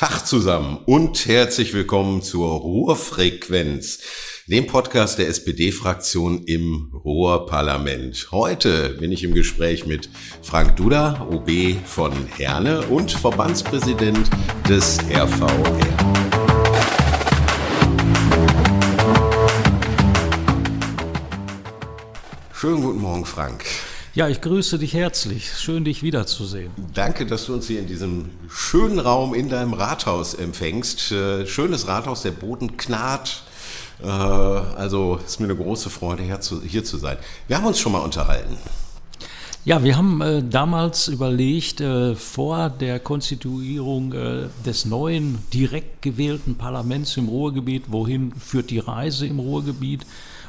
Tag zusammen und herzlich willkommen zur Ruhrfrequenz, dem Podcast der SPD-Fraktion im Ruhrparlament. Heute bin ich im Gespräch mit Frank Duda, OB von Herne und Verbandspräsident des RVR. Schönen guten Morgen, Frank. Ja, ich grüße dich herzlich. Schön, dich wiederzusehen. Danke, dass du uns hier in diesem schönen Raum in deinem Rathaus empfängst. Äh, schönes Rathaus, der Boden knarrt. Äh, also ist mir eine große Freude, hier zu, sein. Wir haben uns schon mal unterhalten. Ja, wir haben äh, damals überlegt, äh, vor der Konstituierung äh, des neuen direkt gewählten Parlaments im Ruhrgebiet, wohin führt die Reise im Ruhrgebiet?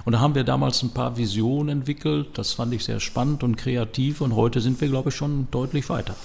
Und da haben wir damals ein paar Visionen entwickelt. Das fand ich sehr spannend und kreativ. Und heute sind wir, glaube ich, schon deutlich weiter.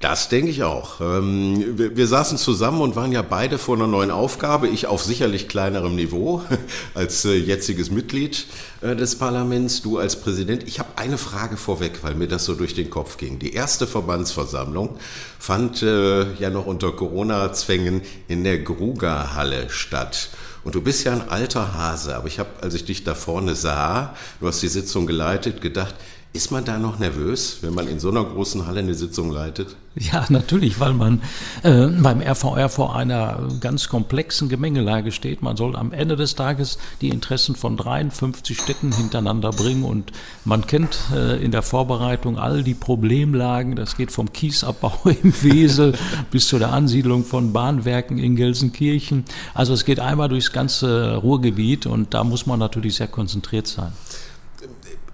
Das denke ich auch. Ähm, wir, saßen zusammen und waren ja beide vor einer neuen Aufgabe. Ich auf sicherlich kleinerem Niveau als äh, jetziges Mitglied äh, des Parlaments, du als Präsident. Ich habe eine Frage vorweg, weil mir das so durch den Kopf ging. Die erste Verbandsversammlung fand äh, ja noch unter Corona-Zwängen in der Gruger-Halle statt. Und du bist ja ein alter Hase, aber ich habe, als ich dich da vorne sah, du hast die Sitzung geleitet, gedacht, ist man da noch nervös, wenn man in so einer großen Halle eine Sitzung leitet? Ja, natürlich, weil man äh, beim RVR vor einer ganz komplexen Gemengelage steht. Man soll am Ende des Tages die Interessen von 53 Städten hintereinander bringen und man kennt äh, in der Vorbereitung all die Problemlagen. Das geht vom Kiesabbau im Wesel bis zu der Ansiedlung von Bahnwerken in Gelsenkirchen. Also es geht einmal durchs ganze Ruhrgebiet und da muss man natürlich sehr konzentriert sein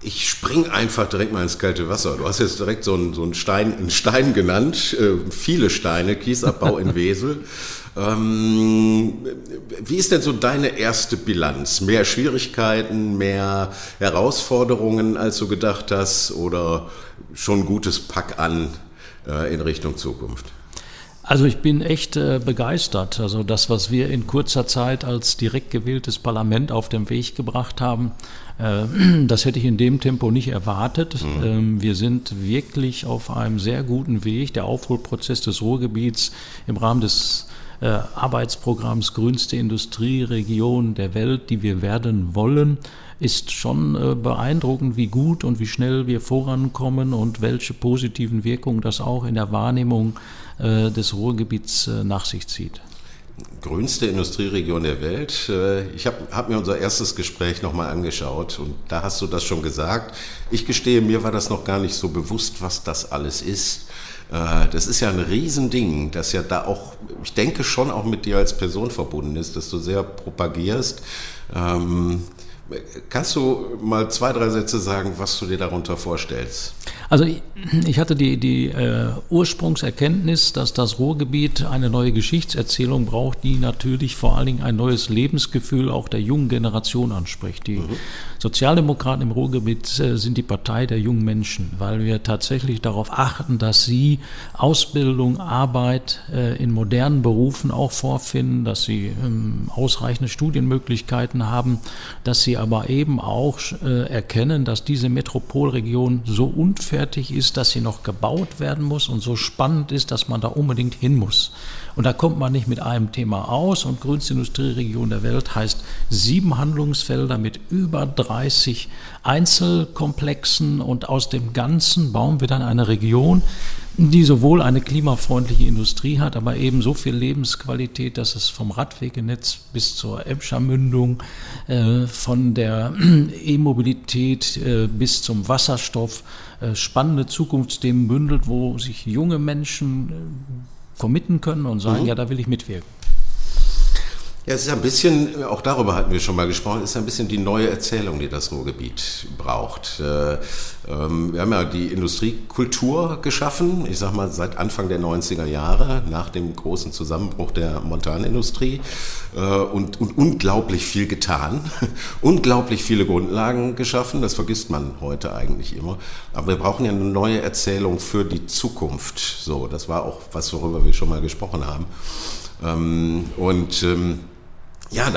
ich spring einfach direkt mal ins kalte Wasser. Du hast jetzt direkt so einen, so einen, Stein, einen Stein genannt, äh, viele Steine, Kiesabbau in Wesel. Ähm, wie ist denn so deine erste Bilanz? Mehr Schwierigkeiten, mehr Herausforderungen, als du gedacht hast, oder schon gutes Pack an äh, in Richtung Zukunft? Also ich bin echt äh, begeistert. Also das, was wir in kurzer Zeit als direkt gewähltes Parlament auf den Weg gebracht haben, äh, das hätte ich in dem Tempo nicht erwartet. Mhm. Ähm, wir sind wirklich auf einem sehr guten Weg. Der Aufholprozess des Ruhrgebiets im Rahmen des äh, Arbeitsprogramms Grünste Industrieregion der Welt, die wir werden wollen, ist schon äh, beeindruckend, wie gut und wie schnell wir vorankommen und welche positiven Wirkungen das auch in der Wahrnehmung äh, des Ruhrgebiets äh, nach sich zieht. Grünste Industrieregion der Welt. Äh, ich habe hab mir unser erstes Gespräch nochmal angeschaut und da hast du das schon gesagt. Ich gestehe, mir war das noch gar nicht so bewusst, was das alles ist. Das ist ja ein Riesending, das ja da auch, ich denke schon auch mit dir als Person verbunden ist, dass du sehr propagierst. Ähm, Kannst du mal zwei, drei Sätze sagen, was du dir darunter vorstellst? Also ich hatte die, die äh, Ursprungserkenntnis, dass das Ruhrgebiet eine neue Geschichtserzählung braucht, die natürlich vor allen Dingen ein neues Lebensgefühl auch der jungen Generation anspricht. Die mhm. Sozialdemokraten im Ruhrgebiet äh, sind die Partei der jungen Menschen, weil wir tatsächlich darauf achten, dass sie Ausbildung, Arbeit äh, in modernen Berufen auch vorfinden, dass sie ähm, ausreichende Studienmöglichkeiten haben, dass sie aber eben auch äh, erkennen, dass diese Metropolregion so unfertig ist, dass sie noch gebaut werden muss und so spannend ist, dass man da unbedingt hin muss. Und da kommt man nicht mit einem Thema aus. Und grünste Industrieregion der Welt heißt sieben Handlungsfelder mit über 30 Einzelkomplexen. Und aus dem Ganzen bauen wir dann eine Region, die sowohl eine klimafreundliche Industrie hat, aber eben so viel Lebensqualität, dass es vom Radwegenetz bis zur Emscher Mündung, äh, von der E-Mobilität äh, bis zum Wasserstoff äh, spannende Zukunftsthemen bündelt, wo sich junge Menschen äh, committen können und sagen, mhm. ja, da will ich mitwirken. Ja, es ist ein bisschen, auch darüber hatten wir schon mal gesprochen, es ist ein bisschen die neue Erzählung, die das Ruhrgebiet braucht. Äh, ähm, wir haben ja die Industriekultur geschaffen, ich sag mal seit Anfang der 90er Jahre, nach dem großen Zusammenbruch der Montanindustrie äh, und, und unglaublich viel getan, unglaublich viele Grundlagen geschaffen, das vergisst man heute eigentlich immer. Aber wir brauchen ja eine neue Erzählung für die Zukunft. So, das war auch was, worüber wir schon mal gesprochen haben. Ähm, und ähm, Ja,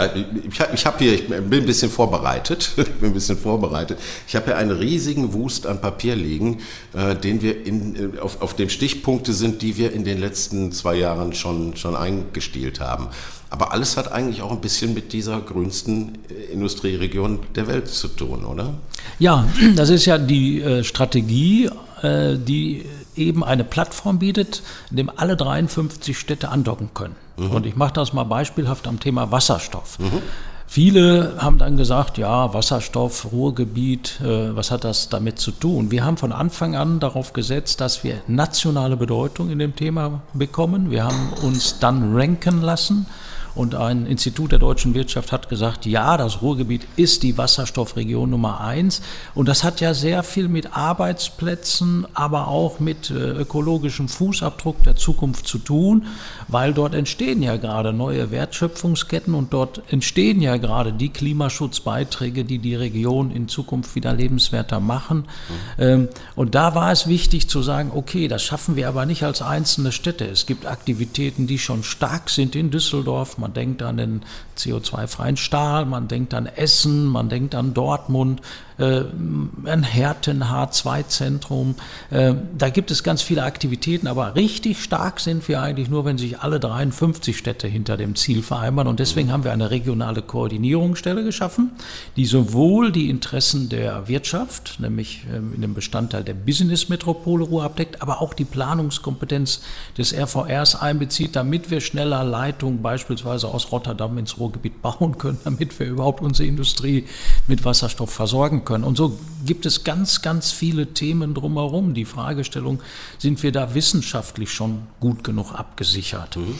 ich habe hab hier, ich bin ein bisschen vorbereitet, ich bin ein bisschen vorbereitet. Ich habe hier einen riesigen Wust an Papier liegen, äh, den wir in, äh, auf, auf dem Stichpunkte sind, die wir in den letzten zwei Jahren schon, schon eingestielt haben. Aber alles hat eigentlich auch ein bisschen mit dieser grünsten äh, Industrieregion der Welt zu tun, oder? Ja, das ist ja die äh, Strategie, äh, die eben eine Plattform bietet, in dem alle 53 Städte andocken können. Mhm. Und ich mache das mal beispielhaft am Thema Wasserstoff. Mhm. Viele haben dann gesagt, ja, Wasserstoff, Ruhrgebiet, äh, was hat das damit zu tun? Wir haben von Anfang an darauf gesetzt, dass wir nationale Bedeutung in dem Thema bekommen. Wir haben uns dann ranken lassen und ein Institut der deutschen Wirtschaft hat gesagt, ja, das Ruhrgebiet ist die Wasserstoffregion Nummer eins. Und das hat ja sehr viel mit Arbeitsplätzen, aber auch mit äh, ökologischem Fußabdruck der Zukunft zu tun, weil dort entstehen ja gerade neue Wertschöpfungsketten und dort entstehen ja gerade die Klimaschutzbeiträge, die die Region in Zukunft wieder lebenswerter machen. Mhm. Und da war es wichtig zu sagen, okay, das schaffen wir aber nicht als einzelne Städte. Es gibt Aktivitäten, die schon stark sind in Düsseldorf, man denkt an den CO2-freien Stahl, man denkt an Essen, man denkt an Dortmund, äh, ein Herten H2-Zentrum. Äh, da gibt es ganz viele Aktivitäten, aber richtig stark sind wir eigentlich nur, wenn sich alle 53 Städte hinter dem Ziel vereinbaren. Und deswegen haben wir eine regionale Koordinierungsstelle geschaffen, die sowohl die Interessen der Wirtschaft, nämlich ähm, in dem Bestandteil der Business-Metropole Ruhr abdeckt, aber auch die Planungskompetenz des RVRs einbezieht, damit wir schneller Leitungen beispielsweise aus Rotterdam ins Ruhrgebiet bauen können, damit wir überhaupt unsere Industrie mit Wasserstoff versorgen können. Und so gibt es ganz, ganz viele Themen drumherum. Die Fragestellung, sind wir da wissenschaftlich schon gut genug abgesichert? Mhm.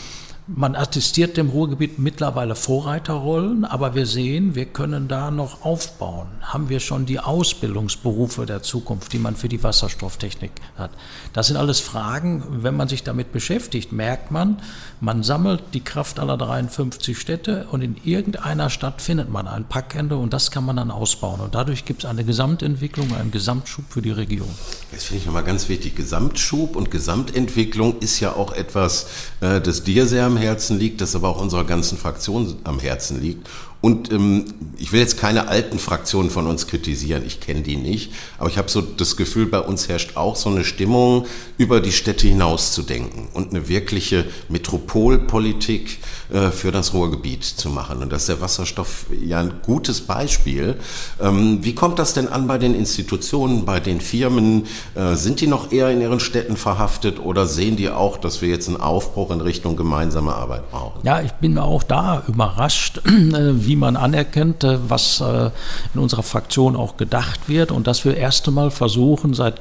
Man attestiert dem Ruhrgebiet mittlerweile Vorreiterrollen, aber wir sehen, wir können da noch aufbauen. Haben wir schon die Ausbildungsberufe der Zukunft, die man für die Wasserstofftechnik hat? Das sind alles Fragen, wenn man sich damit beschäftigt, merkt man, man sammelt die Kraft aller 53 Städte und in irgendeiner Stadt findet man ein Packende und das kann man dann ausbauen. Und dadurch gibt es eine Gesamtentwicklung, einen Gesamtschub für die Region. Das finde ich nochmal ganz wichtig. Gesamtschub und Gesamtentwicklung ist ja auch etwas, äh, das dir sehr am Herzen liegt, das aber auch unserer ganzen Fraktion am Herzen liegt. Und ähm, ich will jetzt keine alten Fraktionen von uns kritisieren, ich kenne die nicht, aber ich habe so das Gefühl, bei uns herrscht auch so eine Stimmung, über die Städte hinaus zu denken und eine wirkliche Metropolpolitik äh, für das Ruhrgebiet zu machen. Und das ist der Wasserstoff ja ein gutes Beispiel. Ähm, wie kommt das denn an bei den Institutionen, bei den Firmen? Äh, sind die noch eher in ihren Städten verhaftet oder sehen die auch, dass wir jetzt einen Aufbruch in Richtung gemeinsame Arbeit brauchen? Ja, ich bin auch da überrascht, wie man anerkennt, äh, was äh, in unserer Fraktion auch gedacht wird und dass wir erst einmal versuchen, seit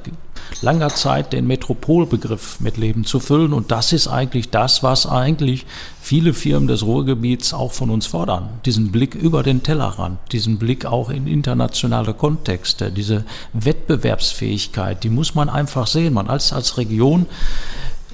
langer Zeit den Metropolbegriff mit Leben zu füllen. Und das ist eigentlich das, was eigentlich viele Firmen des Ruhrgebiets auch von uns fordern. Diesen Blick über den Tellerrand, diesen Blick auch in internationale Kontexte, diese Wettbewerbsfähigkeit, die muss man einfach sehen. Man als, als Region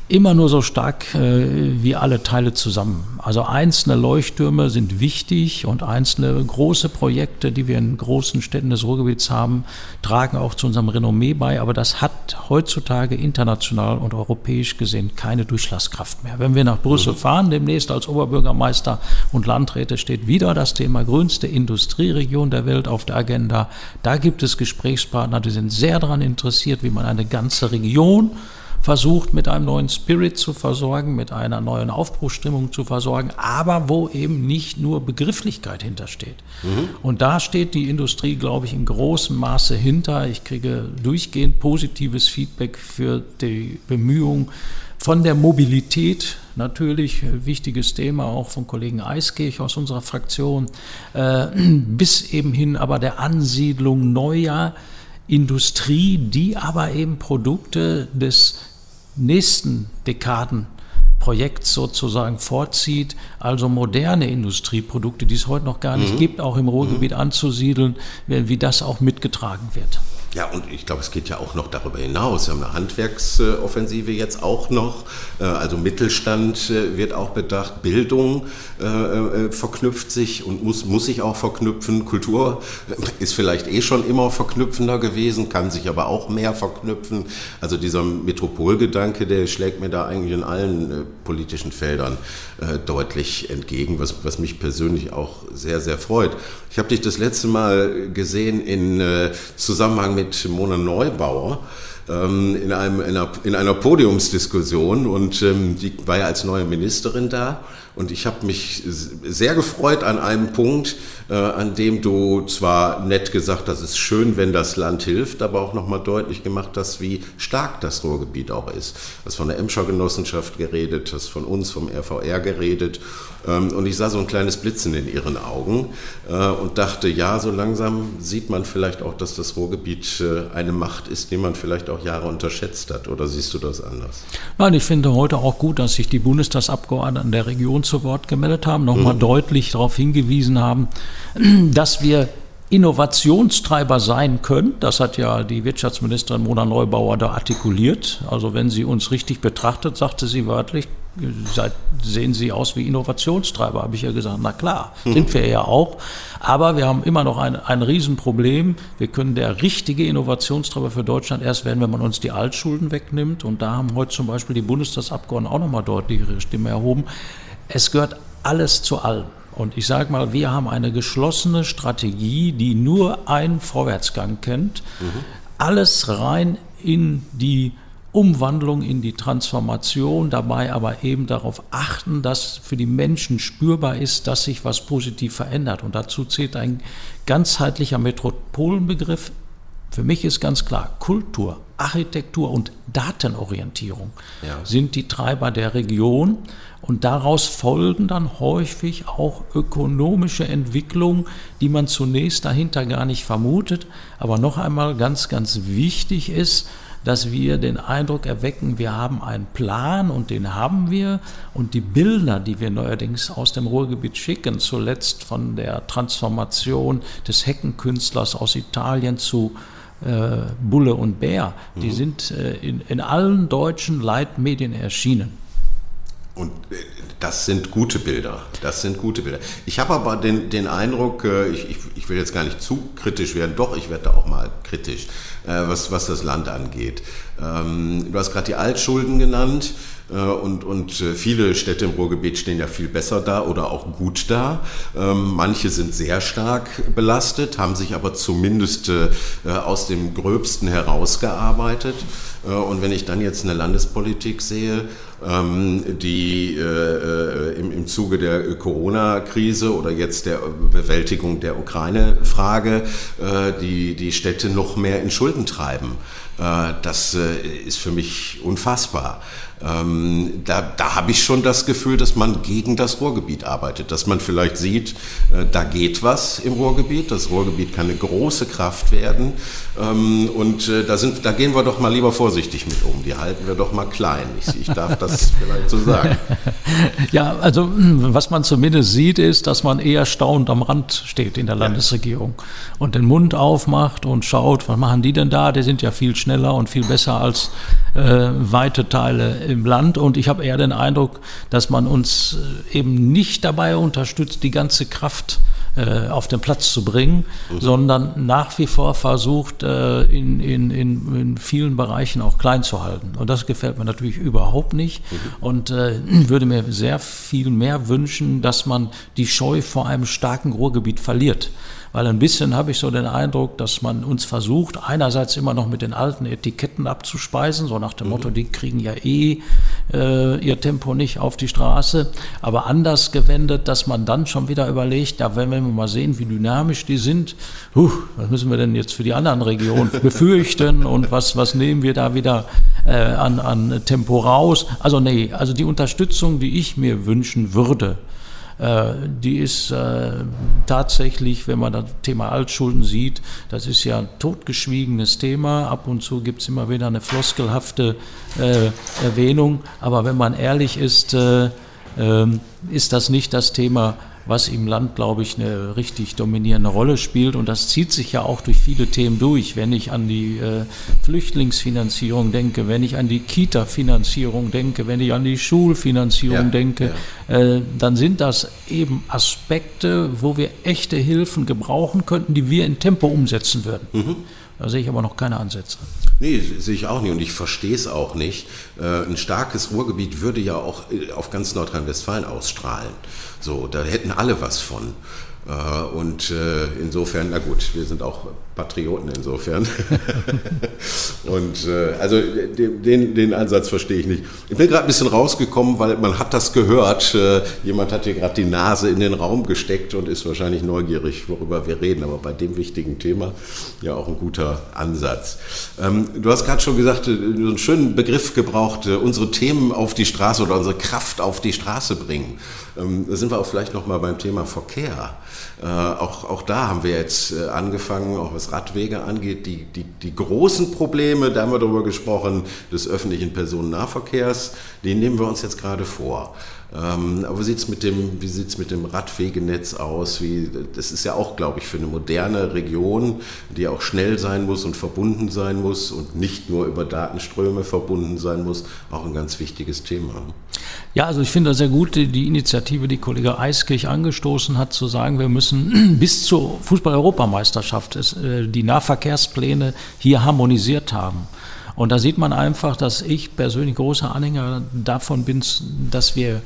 immer nur so stark äh, wie alle Teile zusammen. Also einzelne Leuchttürme sind wichtig und einzelne große Projekte, die wir in großen Städten des Ruhrgebiets haben, tragen auch zu unserem Renommee bei. Aber das hat heutzutage international und europäisch gesehen keine Durchschlagskraft mehr. Wenn wir nach Brüssel mhm. fahren, demnächst als Oberbürgermeister und Landräte steht wieder das Thema grünste Industrieregion der Welt auf der Agenda. Da gibt es Gesprächspartner, die sind sehr daran interessiert, wie man eine ganze Region versucht, mit einem neuen Spirit zu versorgen, mit einer neuen Aufbruchstimmung zu versorgen, aber wo eben nicht nur Begrifflichkeit hintersteht. Mhm. Und da steht die Industrie, glaube ich, in großem Maße hinter. Ich kriege durchgehend positives Feedback für die Bemühungen von der Mobilität, natürlich wichtiges Thema auch von Kollegen Eiskirch aus unserer Fraktion, äh, bis eben hin aber der Ansiedlung neuer Industrie, die aber eben Produkte des nächsten Dekaden Projekt sozusagen vorzieht, also moderne Industrieprodukte, die es heute noch gar nicht mhm. gibt, auch im Ruhrgebiet mhm. anzusiedeln, wie das auch mitgetragen wird. Ja, und ich glaube, es geht ja auch noch darüber hinaus. Wir haben eine Handwerksoffensive jetzt auch noch. Äh, also Mittelstand äh, wird auch bedacht. Bildung äh, verknüpft sich und muss, muss sich auch verknüpfen. Kultur ist vielleicht eh schon immer verknüpfender gewesen, kann sich aber auch mehr verknüpfen. Also dieser Metropolgedanke, der schlägt mir da eigentlich in allen politischen Feldern deutlich entgegen, was, was mich persönlich auch sehr, sehr freut. Ich habe dich das letzte Mal gesehen in Zusammenhang mit mit Mona Neubauer ähm, in, einem, in, einer, in einer Podiumsdiskussion und ähm, die war ja als neue Ministerin da. Und ich habe mich sehr gefreut an einem Punkt, äh, an dem du zwar nett gesagt hast, es ist schön, wenn das Land hilft, aber auch nochmal deutlich gemacht hast, wie stark das Ruhrgebiet auch ist. Du hast von der Emscher Genossenschaft geredet, hast von uns, vom RVR geredet. Ähm, und ich sah so ein kleines Blitzen in ihren Augen äh, und dachte, ja, so langsam sieht man vielleicht auch, dass das Ruhrgebiet äh, eine Macht ist, die man vielleicht auch Jahre unterschätzt hat. Oder siehst du das anders? Nein, ich finde heute auch gut, dass sich die Bundestagsabgeordneten der Region zu Wort gemeldet haben, nochmal mhm. deutlich darauf hingewiesen haben, dass wir Innovationstreiber sein können. Das hat ja die Wirtschaftsministerin Mona Neubauer da artikuliert. Also wenn sie uns richtig betrachtet, sagte sie wörtlich, sehen Sie aus wie Innovationstreiber, habe ich ja gesagt. Na klar, mhm. sind wir ja auch. Aber wir haben immer noch ein, ein Riesenproblem. Wir können der richtige Innovationstreiber für Deutschland erst werden, wenn man uns die Altschulden wegnimmt. Und da haben heute zum Beispiel die Bundestagsabgeordneten auch nochmal deutlich ihre Stimme erhoben. Es gehört alles zu allem. Und ich sage mal, wir haben eine geschlossene Strategie, die nur einen Vorwärtsgang kennt. Mhm. Alles rein in die Umwandlung, in die Transformation, dabei aber eben darauf achten, dass für die Menschen spürbar ist, dass sich was positiv verändert. Und dazu zählt ein ganzheitlicher Metropolenbegriff. Für mich ist ganz klar, Kultur, Architektur und Datenorientierung ja. sind die Treiber der Region. Und daraus folgen dann häufig auch ökonomische Entwicklungen, die man zunächst dahinter gar nicht vermutet. Aber noch einmal ganz, ganz wichtig ist, dass wir den Eindruck erwecken, wir haben einen Plan und den haben wir. Und die Bilder, die wir neuerdings aus dem Ruhrgebiet schicken, zuletzt von der Transformation des Heckenkünstlers aus Italien zu äh, Bulle und Bär, die mhm. sind äh, in, in allen deutschen Leitmedien erschienen. Und äh, das sind gute Bilder. Das sind gute Bilder. Ich habe aber den, den Eindruck, äh, ich, ich, ich, will jetzt gar nicht zu kritisch werden, doch, ich werde auch mal kritisch, äh, was, was das Land angeht. Ähm, du hast gerade die Altschulden genannt. Und, und viele Städte im Ruhrgebiet stehen ja viel besser da oder auch gut da. Ähm, manche sind sehr stark belastet, haben sich aber zumindest aus dem Gröbsten herausgearbeitet. Und wenn ich dann jetzt eine Landespolitik sehe, die äh, äh, im, im Zuge der Corona-Krise oder jetzt der Bewältigung der Ukraine-Frage äh, die, die Städte noch mehr in Schulden treiben. Das ist für mich unfassbar. Ähm, da, da habe ich schon das Gefühl, dass man gegen das Ruhrgebiet arbeitet, dass man vielleicht sieht, äh, da geht was im Ruhrgebiet, das Ruhrgebiet kann eine große Kraft werden ähm, und äh, da, sind, da gehen wir doch mal lieber vorsichtig mit um, die halten wir doch mal klein. Ich, ich darf das vielleicht so sagen. Ja, also was man zumindest sieht, ist, dass man eher staunend am Rand steht in der Landesregierung und den Mund aufmacht und schaut, was machen die denn da? Die sind ja viel schneller und viel besser als äh, weite Teile im Land. Und ich habe eher den Eindruck, dass man uns äh, eben nicht dabei unterstützt, die ganze Kraft äh, auf den Platz zu bringen, mhm. sondern nach wie vor versucht, äh, in, in, in, in, vielen Bereichen auch klein zu halten. Und das gefällt mir natürlich überhaupt nicht. Mhm. Und äh, würde mir sehr viel mehr wünschen, dass man die Scheu vor einem starken Ruhrgebiet verliert weil ein bisschen habe ich so den Eindruck, dass man uns versucht, einerseits immer noch mit den alten Etiketten abzuspeisen, so nach dem mhm. Motto, die kriegen ja eh äh, ihr Tempo nicht auf die Straße, aber anders gewendet, dass man dann schon wieder überlegt, ja, wenn wir mal sehen, wie dynamisch die sind, huh, was müssen wir denn jetzt für die anderen Regionen befürchten und was, was nehmen wir da wieder äh, an, an Tempo raus? Also nee, also die Unterstützung, die ich mir wünschen würde, die ist äh, tatsächlich, wenn man das Thema Altschulden sieht, das ist ja ein totgeschwiegenes Thema. Ab und zu gibt es immer wieder eine floskelhafte äh, Erwähnung. Aber wenn man ehrlich ist, ähm, ist das nicht das Thema, was im Land, glaube ich, eine richtig dominierende Rolle spielt. Und das zieht sich ja auch durch viele Themen durch. Wenn ich an die äh, Flüchtlingsfinanzierung denke, wenn ich an die Kita-Finanzierung denke, wenn ich an die Schulfinanzierung ja, denke, ja. Äh, dann sind das eben Aspekte, wo wir echte Hilfen gebrauchen könnten, die wir in Tempo umsetzen würden. Mhm. Da sehe ich aber noch keine Ansätze. Nee, sehe ich auch nicht und ich verstehe es auch nicht. Äh, ein starkes Ruhrgebiet würde ja auch äh, auf ganz Nordrhein-Westfalen ausstrahlen. So, da hätten alle was von. Äh, und insofern, na gut, wir sind auch Patrioten insofern. und äh, also den, den Ansatz verstehe ich nicht. Ich bin gerade ein bisschen rausgekommen, weil man hat das gehört. Äh, jemand hat hier gerade die Nase in den Raum gesteckt und ist wahrscheinlich neugierig, worüber wir reden. Aber bei dem wichtigen Thema ja auch ein guter Ansatz. Ähm, du hast gerade schon gesagt, äh, einen schönen Begriff gebraucht, äh, unsere Themen auf die Straße oder unsere Kraft auf die Straße bringen. Ähm, da sind wir auch vielleicht noch mal beim Thema Verkehr. Äh, auch, auch da haben wir jetzt äh, angefangen, auch was Radwege angeht, die, die, die großen Probleme, da haben wir darüber gesprochen, des öffentlichen Personennahverkehrs, den nehmen wir uns jetzt gerade vor. Ähm, aber wie sieht es mit, dem, mit dem Radwegenetz aus? Wie, das ist ja auch, glaube ich, für eine moderne Region, die auch schnell sein muss und verbunden sein muss und nicht nur über Datenströme verbunden sein muss, auch ein ganz wichtiges Thema. Ja, also ich finde sehr gut die Initiative, die Kollege Eiskirch angestoßen hat, zu sagen, wir müssen bis zur Fußball-Europameisterschaft äh, die Nahverkehrspläne hier harmonisiert haben. Und da sieht man einfach, dass ich persönlich großer Anhänger davon bin, dass wir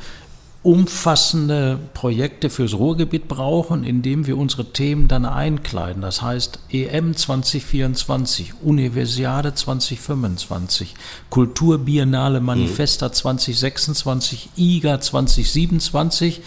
umfassende Projekte fürs Ruhrgebiet brauchen, indem wir unsere Themen dann einkleiden. Das heißt EM 2024, Universiade 2025, Kulturbiennale Manifesta mhm. 2026, IGA 2027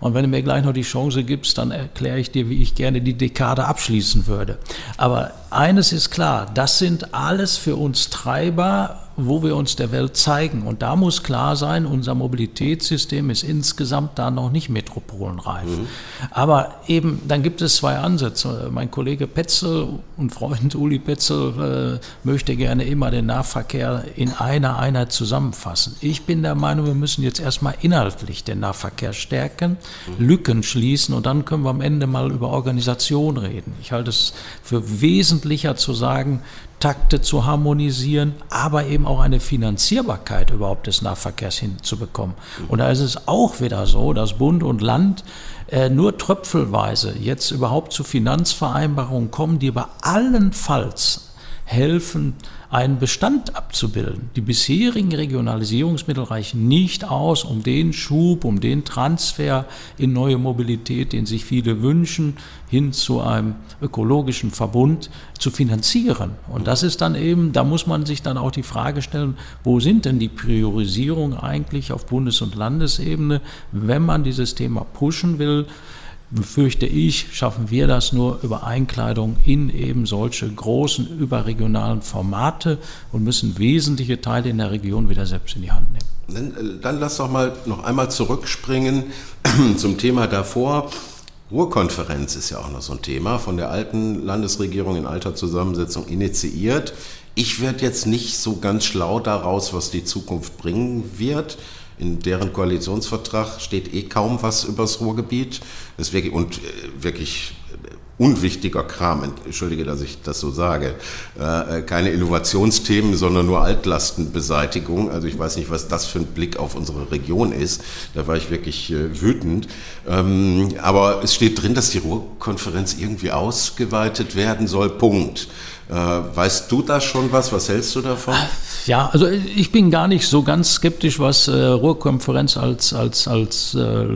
und wenn du mir gleich noch die Chance gibst, dann erkläre ich dir, wie ich gerne die Dekade abschließen würde. Aber eines ist klar, das sind alles für uns Treiber wo wir uns der Welt zeigen. Und da muss klar sein, unser Mobilitätssystem ist insgesamt da noch nicht metropolenreif. Mhm. Aber eben, dann gibt es zwei Ansätze. Mein Kollege Petzel und Freund Uli Petzel äh, möchte gerne immer den Nahverkehr in einer Einheit zusammenfassen. Ich bin der Meinung, wir müssen jetzt erstmal inhaltlich den Nahverkehr stärken, mhm. Lücken schließen und dann können wir am Ende mal über Organisation reden. Ich halte es für wesentlicher zu sagen, Takte zu harmonisieren, aber eben auch eine Finanzierbarkeit überhaupt des Nahverkehrs hinzubekommen. Und da ist es auch wieder so, dass Bund und Land äh, nur tröpfelweise jetzt überhaupt zu Finanzvereinbarungen kommen, die aber allenfalls helfen, einen Bestand abzubilden. Die bisherigen Regionalisierungsmittel reichen nicht aus, um den Schub, um den Transfer in neue Mobilität, den sich viele wünschen, hin zu einem ökologischen Verbund zu finanzieren. Und das ist dann eben, da muss man sich dann auch die Frage stellen, wo sind denn die Priorisierungen eigentlich auf Bundes- und Landesebene, wenn man dieses Thema pushen will? Befürchte ich, schaffen wir das nur über Einkleidung in eben solche großen überregionalen Formate und müssen wesentliche Teile in der Region wieder selbst in die Hand nehmen. Dann, äh, dann lass doch mal noch einmal zurückspringen zum Thema davor. Ruhrkonferenz ist ja auch noch so ein Thema, von der alten Landesregierung in alter Zusammensetzung initiiert. Ich werde jetzt nicht so ganz schlau daraus, was die Zukunft bringen wird in deren Koalitionsvertrag steht eh kaum was über das Ruhrgebiet. Und äh, wirklich unwichtiger Kram, entschuldige, dass ich das so sage, äh, keine Innovationsthemen, sondern nur Altlastenbeseitigung. Also ich weiß nicht, was das für ein Blick auf unsere Region ist. Da war ich wirklich wütend. Ähm, aber es steht drin, dass die Ruhrkonferenz irgendwie ausgeweitet werden soll. Punkt. Äh, weißt du da schon was? Was hältst du davon? Ja, also ich bin gar nicht so ganz skeptisch, was äh, Ruhrkonferenz als, als, als äh,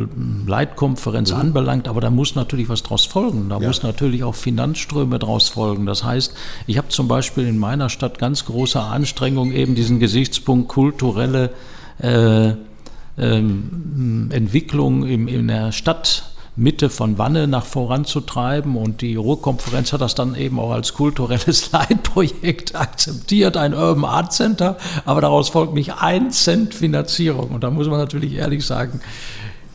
Leitkonferenz mhm. anbelangt, aber da muss natürlich was draus folgen. Da ja. muss natürlich auch Finanzströme draus folgen. Das heißt, ich habe zum Beispiel in meiner Stadt ganz große Anstrengungen, eben diesen Gesichtspunkt kulturelle äh, ähm, Entwicklung im, in der Stadt Mitte von Wanne nach voranzutreiben. Und die Ruhrkonferenz hat das dann eben auch als kulturelles Leitprojekt akzeptiert, ein Urban Art Center. Aber daraus folgt nicht ein Cent Finanzierung. Und da muss man natürlich ehrlich sagen,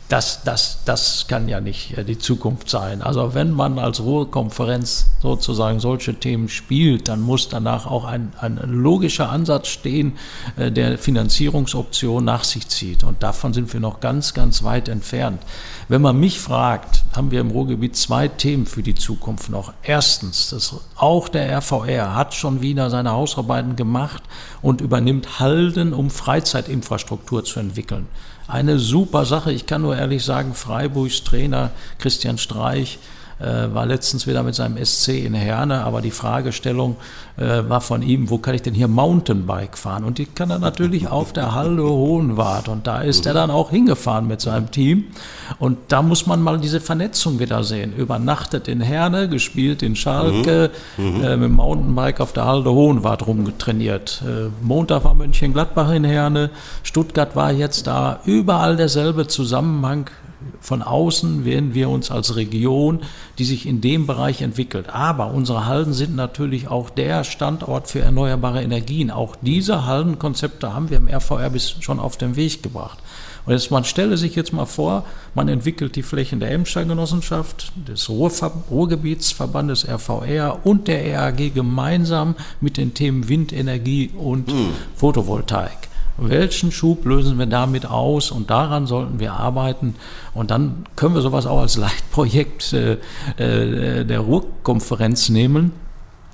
das, das, das kann ja nicht äh, die Zukunft sein. Also wenn man als Ruhrkonferenz sozusagen solche Themen spielt, dann muss danach auch ein, ein logischer Ansatz stehen, äh, der Finanzierungsoption nach sich zieht. Und davon sind wir noch ganz, ganz weit entfernt. Wenn man mich fragt, haben wir im Ruhrgebiet zwei Themen für die Zukunft noch. Erstens, dass auch der RVR hat schon wieder seine Hausarbeiten gemacht und übernimmt Halden, um Freizeitinfrastruktur zu entwickeln eine super Sache. Ich kann nur ehrlich sagen, Freiburgs Trainer Christian Streich war letztens wieder mit seinem SC in Herne, aber die Fragestellung äh, war von ihm, wo kann ich denn hier Mountainbike fahren? Und die kann er natürlich auf der Halde Hohenwart und da ist er dann auch hingefahren mit seinem Team und da muss man mal diese Vernetzung wieder sehen. Übernachtet in Herne, gespielt in Schalke, mhm. äh, mit dem Mountainbike auf der Halde Hohenwart rumgetrainiert. Äh, Montag war Mönchengladbach in Herne, Stuttgart war jetzt da, überall derselbe Zusammenhang von außen werden wir uns als Region, die sich in dem Bereich entwickelt. Aber unsere Halden sind natürlich auch der Standort für erneuerbare Energien. Auch diese Haldenkonzepte haben wir im RVR bis schon auf den Weg gebracht. Und jetzt, man stelle sich jetzt mal vor, man entwickelt die Flächen der Emscher Genossenschaft, des Ruhrgebietsverbandes RVR und der RAG gemeinsam mit den Themen Windenergie und mhm. Photovoltaik. Welchen Schub lösen wir damit aus? Und daran sollten wir arbeiten. Und dann können wir sowas auch als Leitprojekt äh, äh, der Ruhrkonferenz nehmen.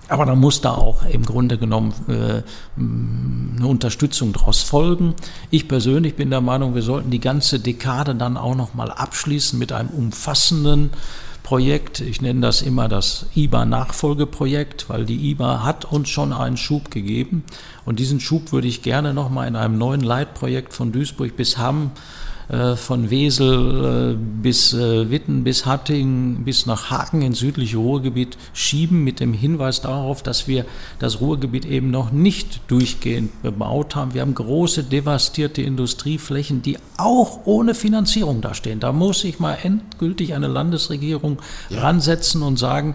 Aber dann muss da auch im Grunde genommen äh, eine Unterstützung daraus folgen. Ich persönlich bin der Meinung, wir sollten die ganze Dekade dann auch nochmal abschließen mit einem umfassenden Projekt. Ich nenne das immer das IBA-Nachfolgeprojekt, weil die IBA hat uns schon einen Schub gegeben. Und diesen Schub würde ich gerne nochmal in einem neuen Leitprojekt von Duisburg bis Hamm äh, von Wesel äh, bis äh, Witten, bis Hattingen, bis nach Haken ins südliche Ruhrgebiet schieben, mit dem Hinweis darauf, dass wir das Ruhrgebiet eben noch nicht durchgehend bebaut haben. Wir haben große devastierte Industrieflächen, die auch ohne Finanzierung dastehen. Da muss sich mal endgültig eine Landesregierung ja. ransetzen und sagen,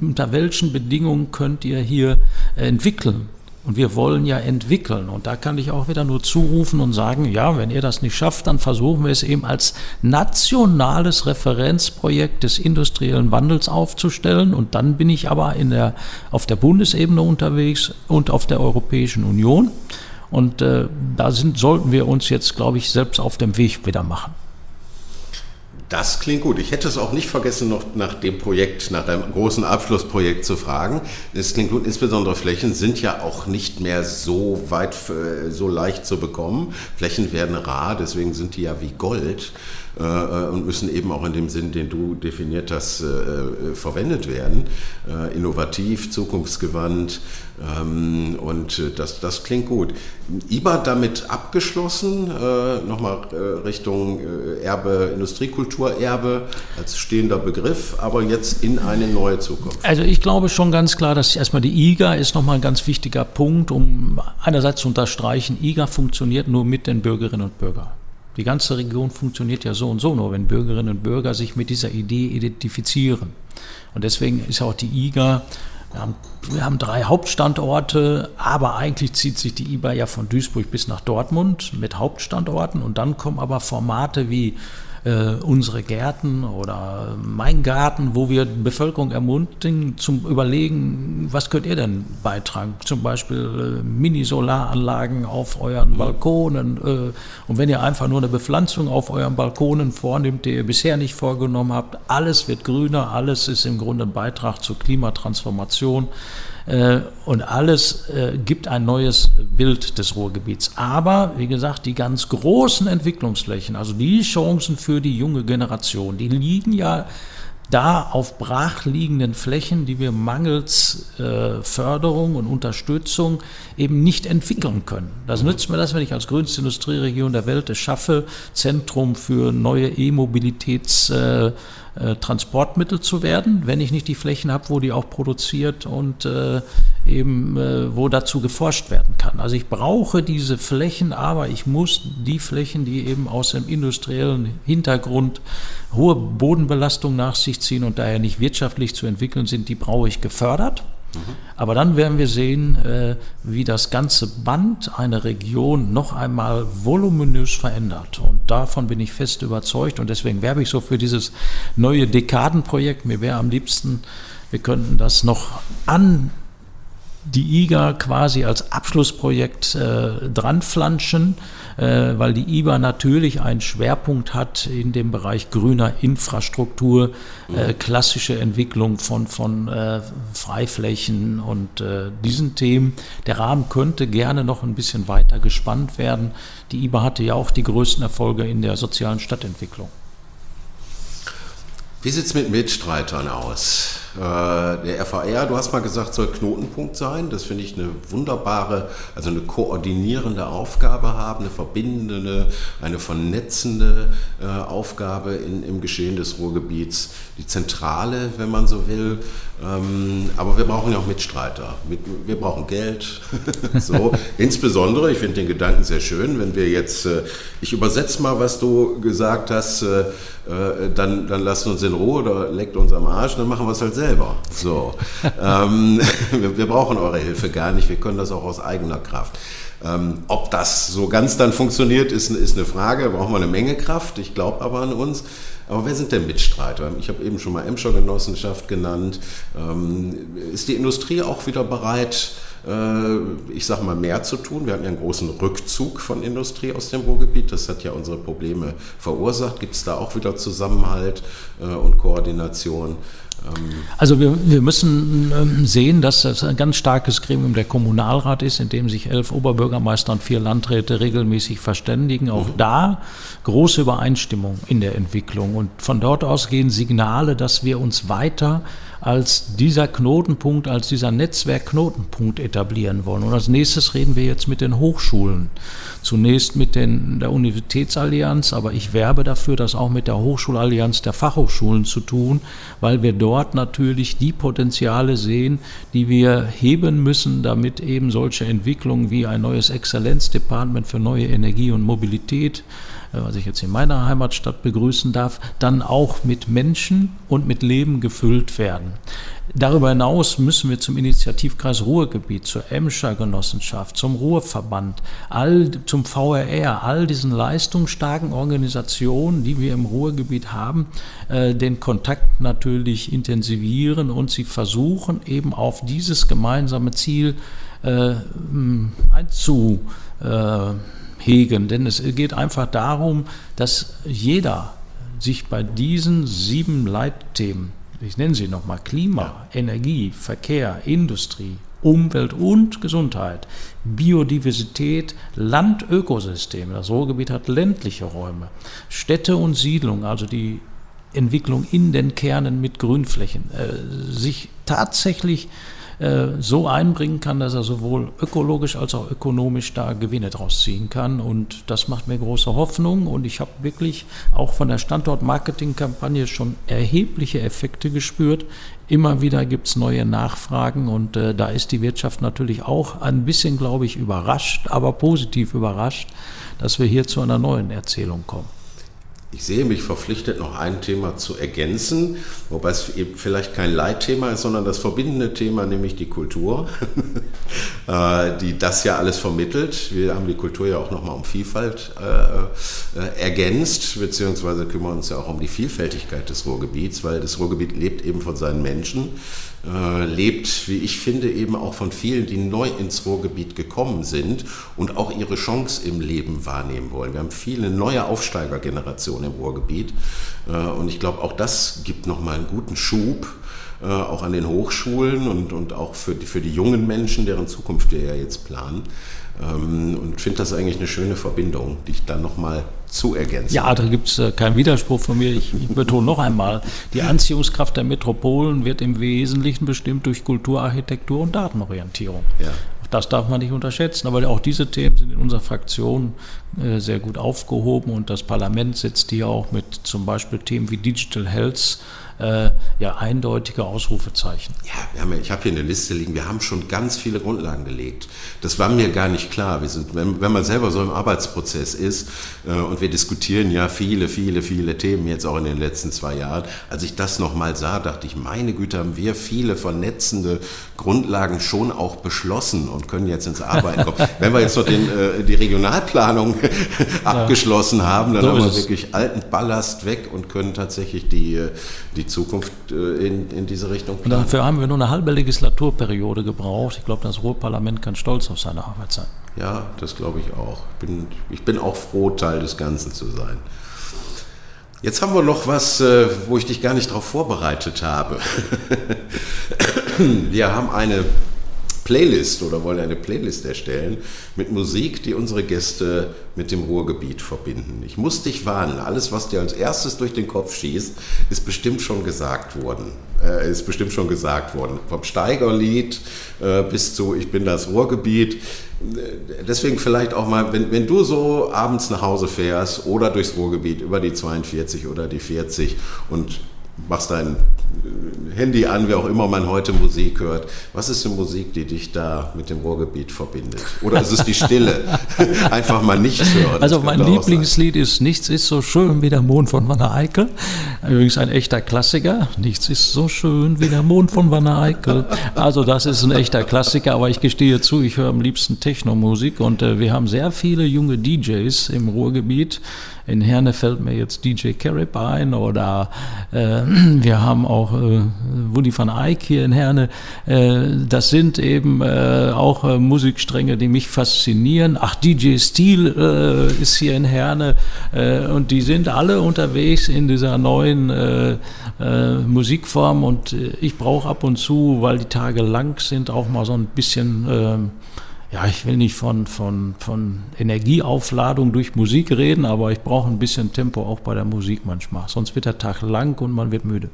unter welchen Bedingungen könnt ihr hier entwickeln. Und wir wollen ja entwickeln. Und da kann ich auch wieder nur zurufen und sagen, ja, wenn ihr das nicht schafft, dann versuchen wir es eben als nationales Referenzprojekt des industriellen Wandels aufzustellen. Und dann bin ich aber in der, auf der Bundesebene unterwegs und auf der Europäischen Union. Und äh, da sind, sollten wir uns jetzt, glaube ich, selbst auf dem Weg wieder machen. Das klingt gut. Ich hätte es auch nicht vergessen, noch nach dem Projekt, nach einem großen Abschlussprojekt zu fragen. Es klingt gut. Insbesondere Flächen sind ja auch nicht mehr so weit, äh, so leicht zu bekommen. Flächen werden rar, deswegen sind die ja wie Gold. Äh, äh, und müssen eben auch in dem Sinn, den du definiert hast, äh, verwendet werden. innovativ, zukunftsgewandt ähm, und das, das klingt gut. IBA damit abgeschlossen, nochmal Richtung Erbe, Industriekulturerbe als stehender Begriff, aber jetzt in eine neue Zukunft. Also ich glaube schon ganz klar, dass erstmal die IGA ist nochmal ein ganz wichtiger Punkt, um einerseits zu unterstreichen, IGA funktioniert nur mit den Bürgerinnen und Bürgern. Die ganze Region funktioniert ja so und so nur, wenn Bürgerinnen und Bürger sich mit dieser Idee identifizieren. Und deswegen ist auch die IGA, wir haben, wir haben drei Hauptstandorte, aber eigentlich zieht sich die IBA ja von Duisburg bis nach Dortmund mit Hauptstandorten und dann kommen aber Formate wie äh, unsere Gärten oder mein Garten, wo wir Bevölkerung ermutigen zum Überlegen, was könnt ihr denn beitragen? Zum Beispiel äh, Mini-Solaranlagen auf euren mhm. Balkonen. Äh, und wenn ihr einfach nur eine Bepflanzung auf euren Balkonen vornimmt, die ihr bisher nicht vorgenommen habt, alles wird grüner, alles ist im Grunde ein Beitrag zur Klimatransformation. Äh, und alles äh, gibt ein neues Bild des Ruhrgebiets. Aber, wie gesagt, die ganz großen Entwicklungsflächen, also die Chancen für die junge Generation, die liegen ja da auf brachliegenden Flächen, die wir mangels äh, Förderung und Unterstützung eben nicht entwickeln können. Das nützt mir das, wenn ich als grünste Industrieregion der Welt es schaffe, Zentrum für neue E-Mobilitäts äh, Transportmittel zu werden, wenn ich nicht die Flächen habe, wo die auch produziert und äh, eben äh, wo dazu geforscht werden kann. Also ich brauche diese Flächen, aber ich muss die Flächen, die eben aus dem industriellen Hintergrund hohe Bodenbelastung nach sich ziehen und daher nicht wirtschaftlich zu entwickeln sind, die brauche ich gefördert. Aber dann werden wir sehen, äh, wie das ganze Band einer Region noch einmal voluminös verändert. Und davon bin ich fest überzeugt. Und deswegen werbe ich so für dieses neue Dekadenprojekt. Mir wäre am liebsten, wir könnten das noch an die IGA quasi als Abschlussprojekt äh, dranflanschen, weil die IGA natürlich einen Schwerpunkt hat in dem Bereich grüner Infrastruktur, äh, klassische Entwicklung von, von äh, Freiflächen und äh, diesen Themen. Der Rahmen könnte gerne noch ein bisschen weiter gespannt werden. Die IBA hatte ja auch die größten Erfolge in der sozialen Stadtentwicklung. Wie sieht es mit Mitstreitern aus? Äh, der FAR, du hast mal gesagt, soll Knotenpunkt sein. Das finde ich eine wunderbare, also eine koordinierende Aufgabe haben, eine verbindende, eine vernetzende äh, Aufgabe in, im Geschehen des Ruhrgebiets. Die zentrale, wenn man so will. Ähm, aber wir brauchen ja auch Mitstreiter. wir brauchen Geld. so. Insbesondere, ich finde den Gedanken sehr schön, wenn wir jetzt, äh, ich übersetze mal, was du gesagt hast, dann, dann lasst uns in Ruhe oder leckt uns am Arsch, dann machen wir es halt selbst selber. So, ähm, wir, wir, brauchen eure Hilfe gar nicht, wir können das auch aus eigener Kraft. Ähm, ob das so ganz dann funktioniert, ist, ist eine Frage. Da brauchen wir eine Menge Kraft. Ich glaube aber an uns. Aber wer sind denn Mitstreiter? Ich habe eben schon mal Emscher Genossenschaft genannt. Ähm, ist die Industrie auch wieder bereit, äh, ich sage mal, mehr zu tun? Wir hatten ja einen großen Rückzug von Industrie aus dem Ruhrgebiet. Das hat ja unsere Probleme verursacht. Gibt es da auch wieder Zusammenhalt äh, und Koordination? Also wir, wir müssen ähm, sehen, dass das ein ganz starkes Gremium der Kommunalrat ist, in dem sich elf Oberbürgermeister und vier Landräte regelmäßig verständigen. Auch mhm. da große Übereinstimmung in der Entwicklung. Und von dort aus gehen Signale, dass wir uns weiter als dieser Knotenpunkt, als dieser Netzwerkknotenpunkt etablieren wollen. Und als nächstes reden wir jetzt mit den Hochschulen. Zunächst mit den, der Universitätsallianz, aber ich werbe dafür, das auch mit der Hochschulallianz der Fachhochschulen zu tun, weil wir dort natürlich die Potenziale sehen, die wir heben müssen, damit eben solche Entwicklungen wie ein neues Exzellenzdepartment für neue Energie und Mobilität, was ich jetzt in meiner Heimatstadt begrüßen darf, dann auch mit Menschen und mit Leben gefüllt werden. Darüber hinaus müssen wir zum Initiativkreis Ruhrgebiet, zur Emscher Genossenschaft, zum Ruhrverband, all, zum VRR, all diesen leistungsstarken Organisationen, die wir im Ruhrgebiet haben, äh, den Kontakt natürlich intensivieren und sie versuchen eben auf dieses gemeinsame Ziel äh, einzu. Äh, hegen. Denn es geht einfach darum, dass jeder sich bei diesen sieben Leitthemen, ich nenne sie nochmal, Klima, ja. Energie, Verkehr, Industrie, Umwelt und Gesundheit, Biodiversität, Landökosysteme. Das Ruhrgebiet hat ländliche Räume, Städte und Siedlungen, also die Entwicklung in den Kernen mit Grünflächen, äh, sich tatsächlich äh, so einbringen kann, dass er sowohl ökologisch als auch ökonomisch da Gewinne draus ziehen kann. Und das macht mir große Hoffnung. Und ich habe wirklich auch von der Standort-Marketing-Kampagne schon erhebliche Effekte gespürt. Immer wieder gibt es neue Nachfragen und äh, da ist die Wirtschaft natürlich auch ein bisschen, glaube ich, überrascht, aber positiv überrascht, dass wir hier zu einer neuen Erzählung kommen. Ich sehe mich verpflichtet, noch ein Thema zu ergänzen, wobei es eben vielleicht kein Leitthema ist, sondern das verbindende Thema, nämlich die Kultur, äh, die das ja alles vermittelt. Wir haben die Kultur ja auch nochmal um Vielfalt äh, äh, ergänzt, beziehungsweise kümmern uns ja auch um die Vielfältigkeit des Ruhrgebiets, weil das Ruhrgebiet lebt eben von seinen Menschen äh, lebt, wie ich finde, eben auch von vielen, die neu ins Ruhrgebiet gekommen sind und auch ihre Chance im Leben wahrnehmen wollen. Wir haben viele neue Aufsteigergenerationen im Ruhrgebiet äh, und ich glaube, auch das gibt nochmal einen guten Schub äh, auch an den Hochschulen und, und auch für die, für die jungen Menschen, deren Zukunft wir ja jetzt planen. Ähm, und finde das eigentlich eine schöne Verbindung, die ich dann nochmal zu ergänzen. Ja, da gibt es äh, keinen Widerspruch von mir. Ich, ich betone noch einmal, die Anziehungskraft der Metropolen wird im Wesentlichen bestimmt durch Kulturarchitektur und Datenorientierung. Ja. Das darf man nicht unterschätzen, aber auch diese Themen sind in unserer Fraktion sehr gut aufgehoben und das Parlament setzt hier auch mit zum Beispiel Themen wie Digital Health äh, ja eindeutige Ausrufezeichen. Ja, haben, ich habe hier eine Liste liegen. Wir haben schon ganz viele Grundlagen gelegt. Das war mir gar nicht klar. Wir sind, wenn, wenn man selber so im Arbeitsprozess ist äh, und wir diskutieren ja viele, viele, viele Themen jetzt auch in den letzten zwei Jahren. Als ich das nochmal sah, dachte ich, meine Güte, haben wir viele vernetzende Grundlagen schon auch beschlossen und können jetzt ins Arbeiten kommen. wenn wir jetzt noch den, äh, die Regionalplanung abgeschlossen haben, dann so haben wir wirklich alten Ballast weg und können tatsächlich die, die Zukunft äh, in, in diese Richtung planen. Und dafür haben wir nur eine halbe Legislaturperiode gebraucht. Ich glaube, das Ruhrparlament kann stolz auf seine Arbeit sein. Ja, das glaube ich auch. Ich bin, ich bin auch froh, Teil des Ganzen zu sein. Jetzt haben wir noch was, äh, wo ich dich gar nicht darauf vorbereitet habe. wir haben eine Playlist oder wollen eine Playlist erstellen mit Musik, die unsere Gäste mit dem Ruhrgebiet verbinden. Ich muss dich warnen, alles, was dir als erstes durch den Kopf schießt, ist bestimmt schon gesagt worden. Äh, ist bestimmt schon gesagt worden. Vom Steigerlied äh, bis zu Ich bin das Ruhrgebiet. Deswegen vielleicht auch mal, wenn, wenn du so abends nach Hause fährst oder durchs Ruhrgebiet über die 42 oder die 40 und machst dein Handy an, wie auch immer man heute Musik hört. Was ist die Musik, die dich da mit dem Ruhrgebiet verbindet? Oder ist es die Stille? Einfach mal nichts hören. Also mein Lieblingslied ist Nichts ist so schön wie der Mond von Wanne Eickel. Übrigens ein echter Klassiker. Nichts ist so schön wie der Mond von Wanne Eickel. Also das ist ein echter Klassiker, aber ich gestehe zu, ich höre am liebsten Techno-Musik und äh, wir haben sehr viele junge DJs im Ruhrgebiet. In Herne fällt mir jetzt DJ Carib ein oder äh, wir haben auch äh, Woody van Eyck hier in Herne. Äh, das sind eben äh, auch äh, Musikstränge, die mich faszinieren. Ach, DJ Steel äh, ist hier in Herne und die sind alle unterwegs in dieser neuen Musikform und ich brauche ab und zu, weil die Tage lang sind, auch mal so ein bisschen äh, ja, ich will nicht von, von, von Energieaufladung durch Musik reden, aber ich brauche ein bisschen Tempo auch bei der Musik manchmal. Sonst wird der Tag lang und man wird müde.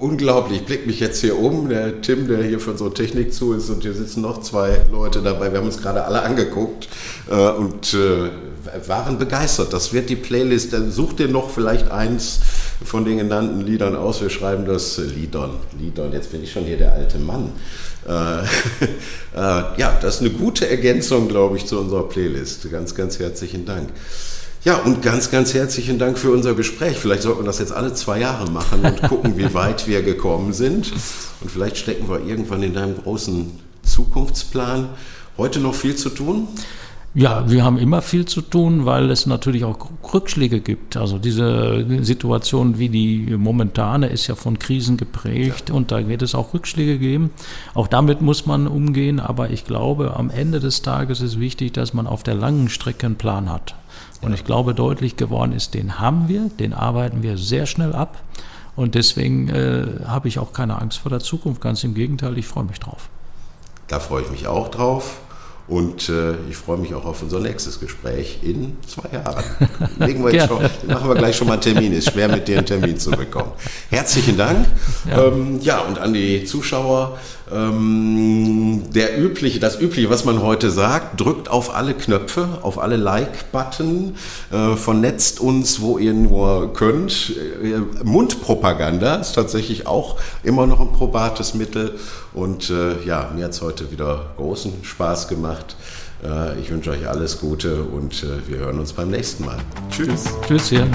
Unglaublich, ich blicke mich jetzt hier um, der Tim, der hier für unsere Technik zu ist und hier sitzen noch zwei Leute dabei. Wir haben uns gerade alle angeguckt äh, und äh, waren begeistert. Das wird die Playlist. Dann such dir noch vielleicht eins von den genannten Liedern aus. Wir schreiben das äh, Liedern. Liedern. Jetzt bin ich schon hier der alte Mann. Äh, äh, ja, das ist eine gute Ergänzung, glaube ich, zu unserer Playlist. Ganz, ganz herzlichen Dank. Ja, und ganz, ganz herzlichen Dank für unser Gespräch. Vielleicht sollten wir das jetzt alle zwei Jahre machen und gucken, wie weit wir gekommen sind. Und vielleicht stecken wir irgendwann in deinem großen Zukunftsplan. Heute noch viel zu tun? Ja, wir haben immer viel zu tun, weil es natürlich auch Rückschläge gibt. Also diese Situation wie die momentane ist ja von Krisen geprägt ja. und da wird es auch Rückschläge geben. Auch damit muss man umgehen, aber ich glaube, am Ende des Tages ist wichtig, dass man auf der langen Strecke einen Plan hat. Und ich glaube, deutlich geworden ist, den haben wir, den arbeiten wir sehr schnell ab. Und deswegen äh, habe ich auch keine Angst vor der Zukunft. Ganz im Gegenteil, ich freue mich drauf. Da freue ich mich auch drauf. Und äh, ich freue mich auch auf unser nächstes Gespräch in zwei Jahren. Legen wir jetzt schon, machen wir gleich schon mal einen Termin. Ist schwer, mit dir einen Termin zu bekommen. Herzlichen Dank. Ja, ähm, ja und an die Zuschauer. Ähm, der übliche, das übliche, was man heute sagt, drückt auf alle Knöpfe, auf alle Like-Button, äh, vernetzt uns, wo ihr nur könnt. Äh, Mundpropaganda ist tatsächlich auch immer noch ein probates Mittel. Und äh, ja, mir hat es heute wieder großen Spaß gemacht. Äh, ich wünsche euch alles Gute und äh, wir hören uns beim nächsten Mal. Tschüss. Tschüss, ja.